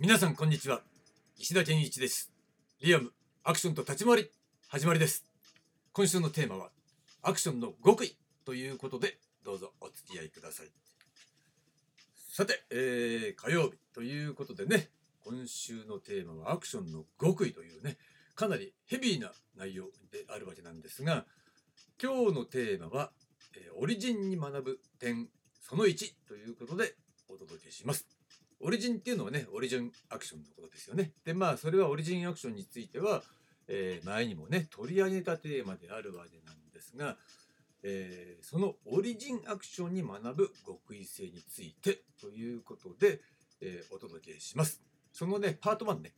皆さんこんにちは。石田健一です。リアムアクションと立ち回り始まりです。今週のテーマはアクションの極意ということでどうぞお付き合いください。さて、えー、火曜日ということでね今週のテーマはアクションの極意というねかなりヘビーな内容であるわけなんですが今日のテーマは、えー、オリジンに学ぶ点その1ということでお届けします。オリジンっていうのはね、オリジンアクションのことですよね。で、まあ、それはオリジンアクションについては、えー、前にもね、取り上げたテーマであるわけなんですが、えー、そのオリジンアクションに学ぶ極意性についてということで、えー、お届けします。そのね、パート1ね。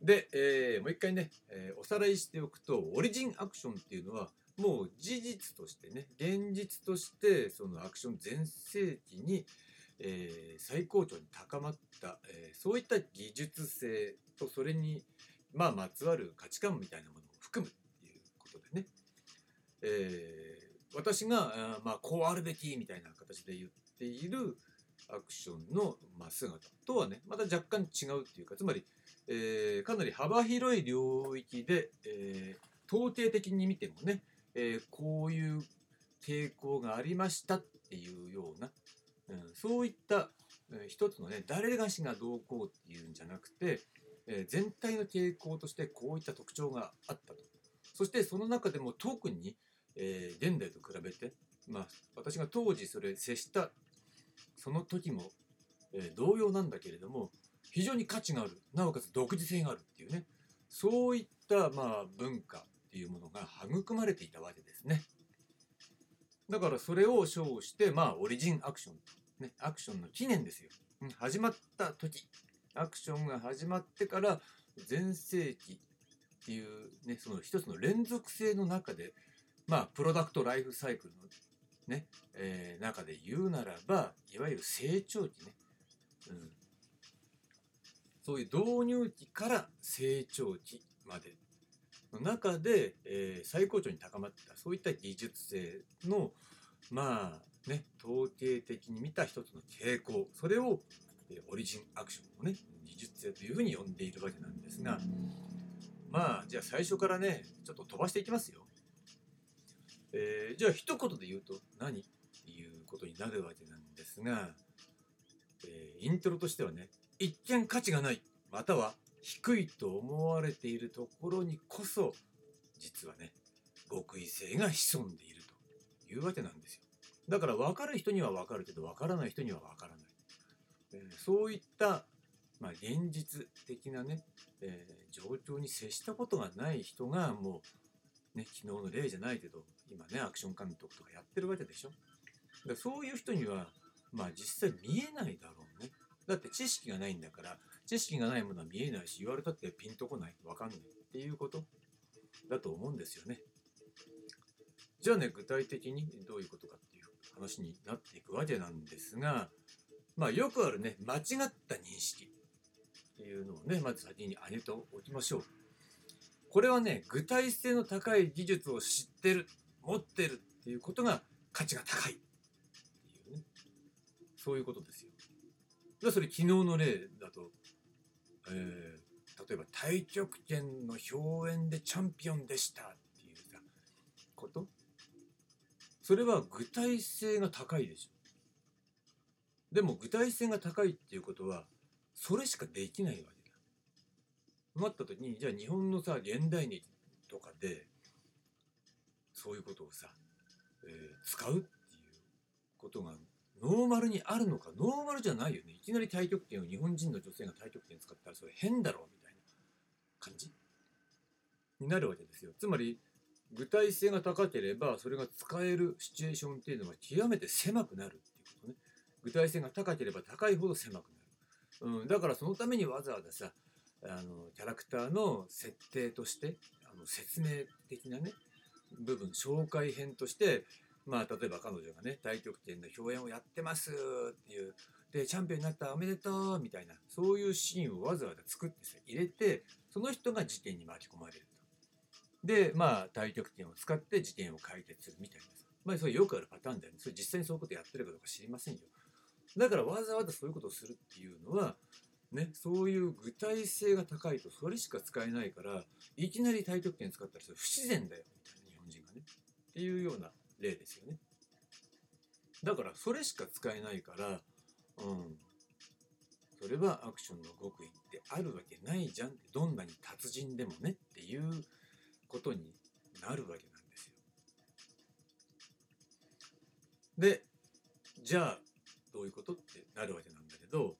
で、えー、もう一回ね、えおさらいしておくと、オリジンアクションっていうのは、もう事実としてね、現実として、そのアクション全盛期に、えー、最高潮に高まった、えー、そういった技術性とそれに、まあ、まつわる価値観みたいなものを含むっていうことでね、えー、私があ、まあ、こうあるべきみたいな形で言っているアクションの、まあ、姿とはねまた若干違うっていうかつまり、えー、かなり幅広い領域で、えー、統計的に見てもね、えー、こういう傾向がありましたっていうようなうん、そういった、えー、一つのね誰がしがどうこうっていうんじゃなくて、えー、全体の傾向としてこういった特徴があったと。そしてその中でも特に、えー、現代と比べて、まあ、私が当時それ接したその時も、え同様なんだけれども非常に価値がある。なおかつ独自性があるっていうね。そういった、まあ、文化っていうものが育まれていたわけですね。だからそれを称して、まあ、オリジンアクションね、アクションの記念ですよ。始まった時、アクションが始まってから全盛期っていうね、その一つの連続性の中で、まあ、プロダクトライフサイクルのね、えー、中で言うならば、いわゆる成長期ね、うん、そういう導入期から成長期まで。中で、えー、最高潮に高まってたそういった技術性のまあね、統計的に見た一つの傾向、それを、えオリジンアクションのね、技術性というふうに呼んでいるわけなんですが、まあ、じゃあ最初からね、ちょっと飛ばしていきますよ。えー、じゃあ一言で言うと何っていうことになるわけなんですが、えー、イントロとしてはね、一見価値がない、または低いと思われているところにこそ、実はね、極意性が潜んでいるというわけなんですよ。だから分かる人には分かるけど分からない人には分からない、えー、そういった、まあ、現実的なね、えー、状況に接したことがない人がもう、ね、昨日の例じゃないけど今ねアクション監督とかやってるわけでしょ。だそういう人にはまあ実際見えないだろうね。だって知識がないんだから知識がないものは見えないし言われたってピンとこない分かんないっていうことだと思うんですよねじゃあね具体的にどういうことかっていう話になっていくわけなんですが、まあ、よくあるね間違った認識っていうのをねまず先に挙げておきましょう。これはね具体性の高い技術を知ってる持ってるっていうことが価値が高いっていうねそういうことですよ。それ昨日の例だと、え、例えば太極拳の表演でチャンピオンでしたっていうさこと？それは具体性が高いでしょ。でも具体性が高いっていうことはそれしかできないわけだ。なった時にじゃあ日本のさ現代劇とかでそういうことをさ、えー、使うっていうことがノーマルにあるのかノーマルじゃないよね。いきなり太極拳を日本人の女性が太極拳使ったらそれ変だろうみたいな感じ？になるわけですよ。つまり具体性が高ければそれが使えるシチュエーションっていうのは極めて狭くなるっていうことね。具体性が高ければ高いほど狭くなる、うん、だからそのためにわざわざさあのキャラクターの設定としてあの説明的なね部分紹介編としてまあ例えば彼女がね太極拳の表演をやってますっていうでチャンピオンになったおめでとうみたいなそういうシーンをわざわざ作ってさ入れてその人が事件に巻き込まれるとで、まあ、太極拳を使って事件を解決するみたいなさ。まあ、それよくあるパターンだよね。それ実際にそういうことやってるかどうか知りませんよ。だからわざわざそういうことをするっていうのは、ね、そういう具体性が高いとそれしか使えないからいきなり太極拳使ったらそれ不自然だよみたいな日本人がねっていうような例ですよね。だからそれしか使えないからうん。それはアクションの極意ってあるわけないじゃん。どんなに達人でもねっていうことになるわけなんですよ。でじゃあどういうことってなるわけなんだけど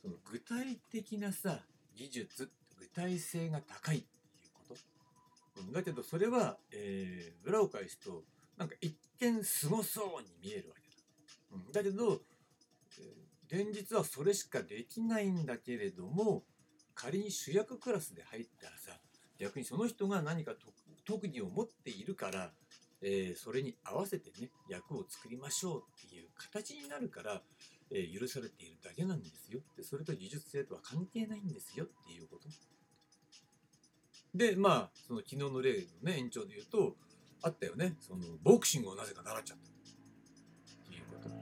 その具体的なさ技術具体性が高いっていうこと。うん。だけどそれは、えー裏を返すとなんか一見すごそうに見えるわけだ、うん、だけど、現実はそれしかできないんだけれども仮に主役クラスで入ったらさ逆にその人が何か特特技を持っているから、えーそれに合わせてね役を作りましょうっていう形になるから、えー許されているだけなんですよって。それと技術性とは関係ないんですよっていうこと。でまあその昨日の例のね延長で言うとあったよね。そのボクシングをなぜか習っちゃった。っていうこと。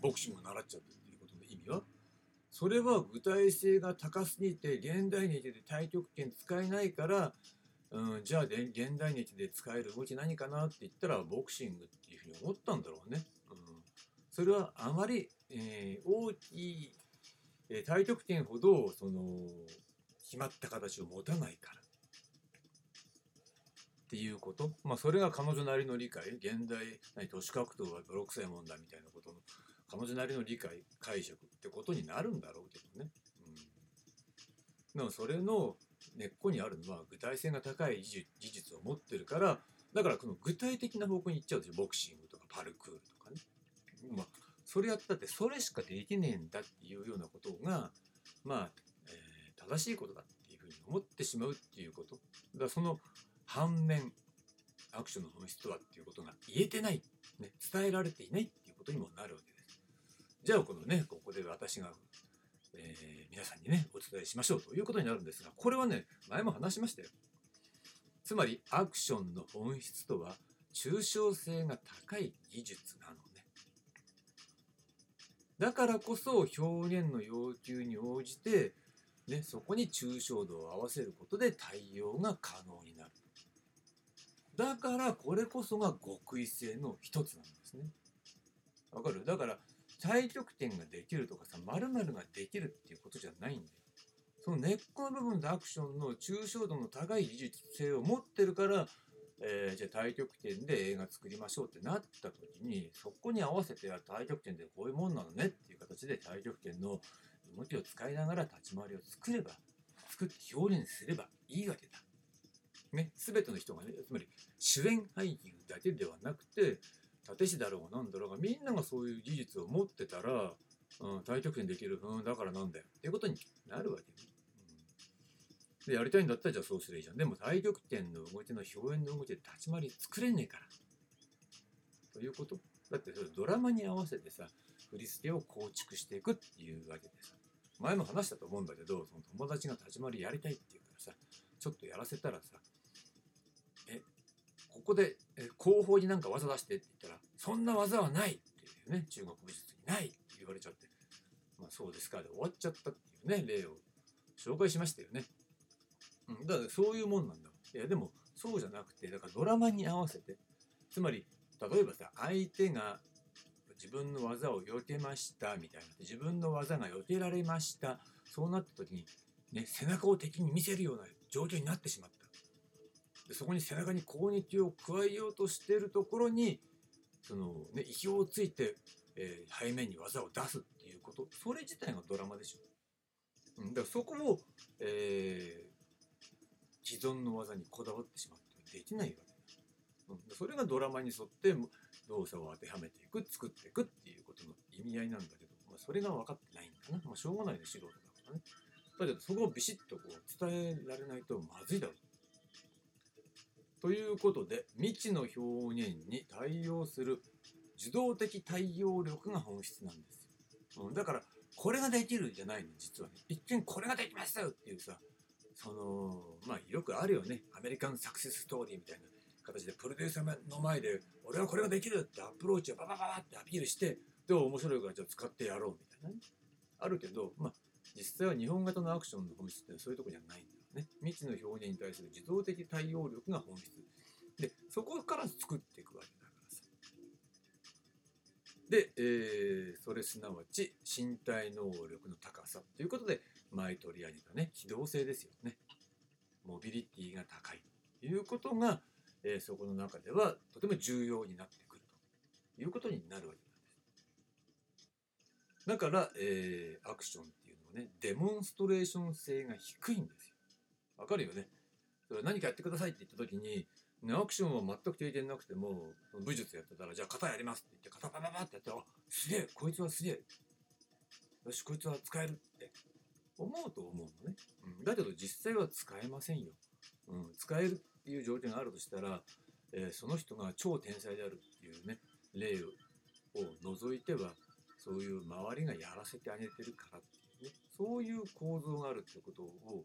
ボクシングを習っちゃったっていうことの意味は。それは具体性が高すぎて現代日で太極拳使えないから、うん、じゃあ現代日で使える動き何かなって言ったらボクシングっていうふうに思ったんだろうね。うん、それはあまり、えー大きい、えー太極拳ほどその決まった形を持たないから。っていうこと。まあそれが彼女なりの理解。現代何都市格闘は泥臭いもんだみたいなことの彼女なりの理解解釈ってことになるんだろうけどね。うん、でもそれの根っこにあるのは具体性が高い技術を持ってるからだからこの具体的な方向に行っちゃうでしょボクシングとかパルクールとかね。まあそれやったってそれしかできねえんだっていうようなことがまあ、えー正しいことだっていうふうに思ってしまうっていうこと。だその反面アクションの本質とはっていうことが言えてない、ね、伝えられていないっていうことにもなるわけです。じゃあこのねここで私が、えー皆さんにねお伝えしましょうということになるんですがこれはね前も話しましたよ。つまりアクションの本質とは抽象性が高い技術なのね。だからこそ表現の要求に応じて、ね、そこに抽象度を合わせることで対応が可能になる。だからこれこそが極意性の一つなんですね。わかる？だから太極点ができるとかさ〇〇ができるっていうことじゃないんだよ。その根っこの部分でアクションの抽象度の高い技術性を持ってるから、えーじゃあ太極拳で映画作りましょうってなった時にそこに合わせて太極拳でこういうもんなのねっていう形で太極拳の動きを使いながら立ち回りを作れば作って表現すればいいわけだ。ね、全ての人がねつまり主演俳優だけではなくて立師だろうが何だろうがみんながそういう技術を持ってたら、うん、太極拳できる、うん、だからなんだよっていうことになるわけね。うん、でやりたいんだったらじゃあそうすればいいじゃん。でも太極拳の動きの表現の動きで立ち回り作れねえから。ということだってそれドラマに合わせてさ振り付けを構築していくっていうわけでさ前も話したと思うんだけどその友達が立ち回りやりたいっていうからさちょっとやらせたらさここでえ後方になんか技出してって言ったらそんな技はないっていうね中国武術にないって言われちゃってまあそうですかで終わっちゃったっていうね例を紹介しましたよね。うん、だからそういうもんなんだ。いやでもそうじゃなくてだからドラマに合わせてつまり例えばさ相手が自分の技を避けましたみたいな。自分の技が避けられました。そうなった時に、ね、背中を敵に見せるような状況になってしまった。でそこに背中に攻撃を加えようとしているところにその、ね、意表をついて、えー背面に技を出すっていうこと。それ自体がドラマでしょ、うん、だからそこを、えー既存の技にこだわってしまってできないわけ、うん、それがドラマに沿って動作を当てはめていく作っていくっていうことの意味合いなんだけど、まあ、それが分かってないんだな、まあ、しょうがないね素人だからね。だけどそこをビシッとこう伝えられないとまずいだろうということで未知の表現に対応する受動的対応力が本質なんですよ、うん、だからこれができるじゃないの実はね。一見これができますよっていうさそのまあよくあるよね。アメリカンサクセスストーリーみたいな形でプロデューサーの前で俺はこれができるってアプローチをババババってアピールしてで面白いからじゃあ使ってやろうみたいなね。あるけどまあ実際は日本型のアクションの本質ってそういうところにはないんだ。ね。未知の表現に対する自動的対応力が本質。で、そこから作っていくわけだからさ。で、えー、それすなわち身体能力の高さということで、前取り上げたね、機動性ですよね。モビリティが高いということが、えー、そこの中ではとても重要になってくるということになるわけなんです。だから、えー、アクションっていうのはね、デモンストレーション性が低いんですよ。わかるよね。それ何かやってくださいって言った時に、ね、アクションは全く経験なくても、武術やってたら、じゃあ型やりますって言って、型パパパってやって、あ、すげえ、こいつはすげえ。よし、こいつは使えるって思うと思うのね。うん、だけど実際は使えませんよ。うん、使えるっていう条件があるとしたら、えー、その人が超天才であるっていうね、例を除いては、そういう周りがやらせてあげてるからっていうね、そういう構造があるってことを、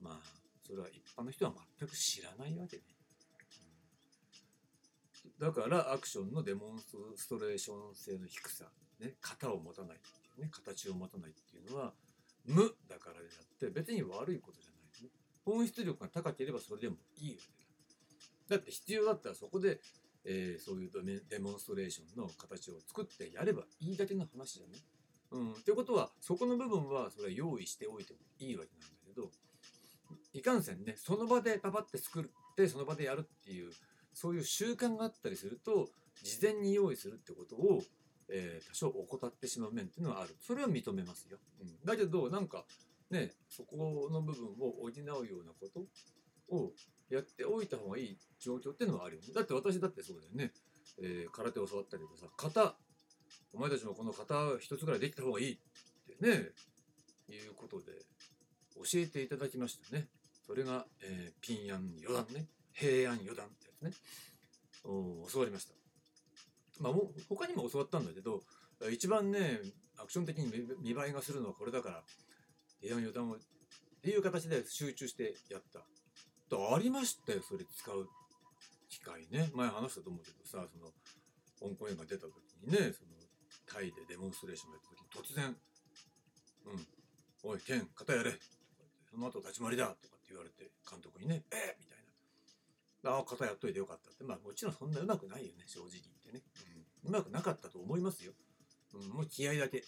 まあ、それは一般の人は全く知らないわけね。だからアクションのデモンストレーション性の低さ、ね、型を持たないっていうね、形を持たないっていうのは、無だからであって別に悪いことじゃないね。本質力が高ければそれでもいいわけだ。だって必要だったらそこで、えー、そういうデモンストレーションの形を作ってやればいいだけの話だね。うん。ってことはそこの部分はそれは用意しておいてもいいわけなんだけどいかんせんねその場でパパって作ってその場でやるっていうそういう習慣があったりすると事前に用意するってことを、えー、多少怠ってしまう面っていうのはある。それは認めますよ、うん、だけどなんかねそこの部分を補うようなことをやっておいた方がいい状況っていうのはあるよね。だって私だってそうだよね、えー、空手を教わったりとかさ型。お前たちもこの型一つぐらいできた方がいいってねいうことで。教えていただきましたね。それが、えー、ピンヤン四段ね。平安四段ってやつね。教わりました。まあ他にも教わったんだけど一番ねアクション的に見栄えがするのはこれだから平安四段をっていう形で集中してやった。ありましたよそれ使う機会ね。前話したと思うけどさその香港演が出た時にねそのタイでデモンストレーションやった時に突然「うんおい剣肩やれ」その後立ち回りだ」とかって言われて監督にね「えみたいな「ああ肩やっといてよかった」って。まあもちろんそんなうまくないよね正直言ってね、うん、うまくなかったと思いますよ、うん、もう気合だけ、うん、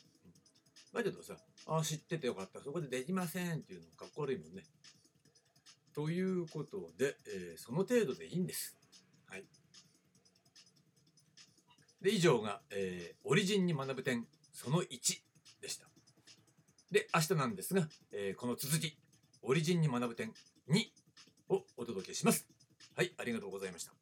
だけどさ「ああ知っててよかった。そこでできません」っていうのかっこ悪いもんね。ということで、えー、その程度でいいんです。はい。で、以上が、えー、オリジンに学ぶ点その1でした。で、明日なんですが、えー、この続き、オリジンに学ぶ点2をお届けします。はい、ありがとうございました。